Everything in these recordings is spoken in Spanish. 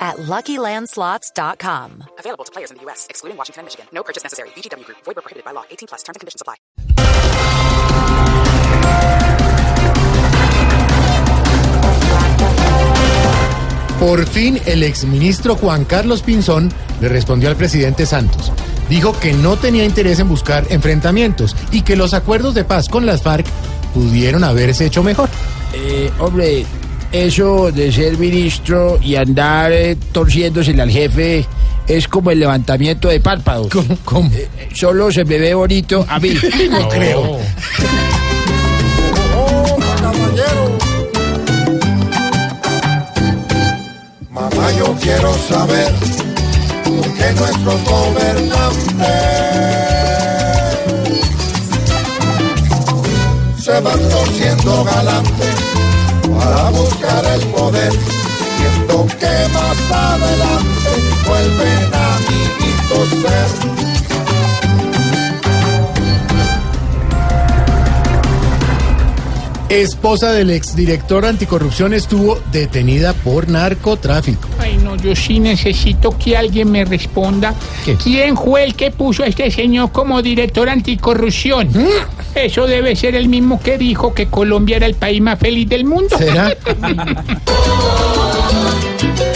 at LuckyLandSlots.com. Available to players in the U.S., excluding Washington and Michigan. No purchase necessary. VGW Group. Void prohibited by law. 18 plus. Terms and conditions apply. Por fin, el exministro Juan Carlos Pinzón le respondió al presidente Santos. Dijo que no tenía interés en buscar enfrentamientos y que los acuerdos de paz con las FARC pudieron haberse hecho mejor. Eh, hombre, eso de ser ministro y andar eh, torciéndosele al jefe es como el levantamiento de párpados. ¿Cómo? cómo? Eh, solo se me ve bonito a mí. no creo. Mamá, yo quiero saber por qué nuestros gobernantes se van torciendo galantes para buscar el poder, siendo que más adelante vuelven amiguitos ser. Esposa del exdirector anticorrupción estuvo detenida por narcotráfico. No, yo sí necesito que alguien me responda. ¿Qué? ¿Quién fue el que puso a este señor como director anticorrupción? ¿Mm? Eso debe ser el mismo que dijo que Colombia era el país más feliz del mundo. ¿Será?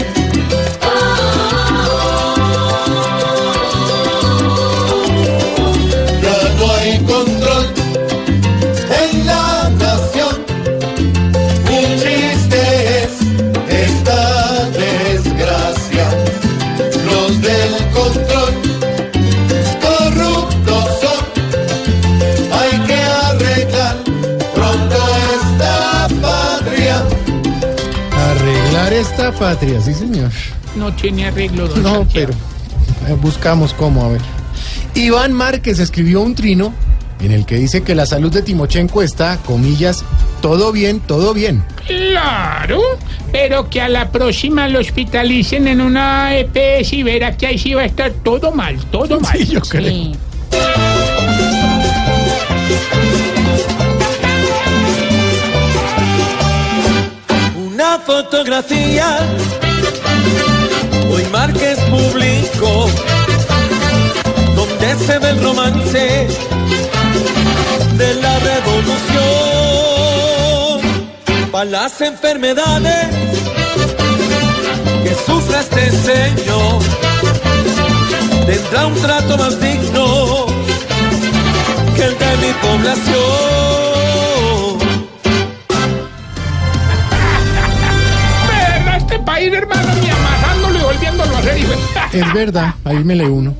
patria, sí señor. No tiene arreglo, don No, Santiago. pero eh, buscamos cómo, a ver. Iván Márquez escribió un trino en el que dice que la salud de Timochenko está, comillas, todo bien, todo bien. Claro, pero que a la próxima lo hospitalicen en una EPS y verá que ahí sí va a estar todo mal, todo mal. Sí, yo creo. Sí. Fotografía. Hoy Márquez publicó donde se ve el romance de la revolución. Para las enfermedades que sufre este señor tendrá un trato más digno que el de mi población Es verdad, ahí me le uno.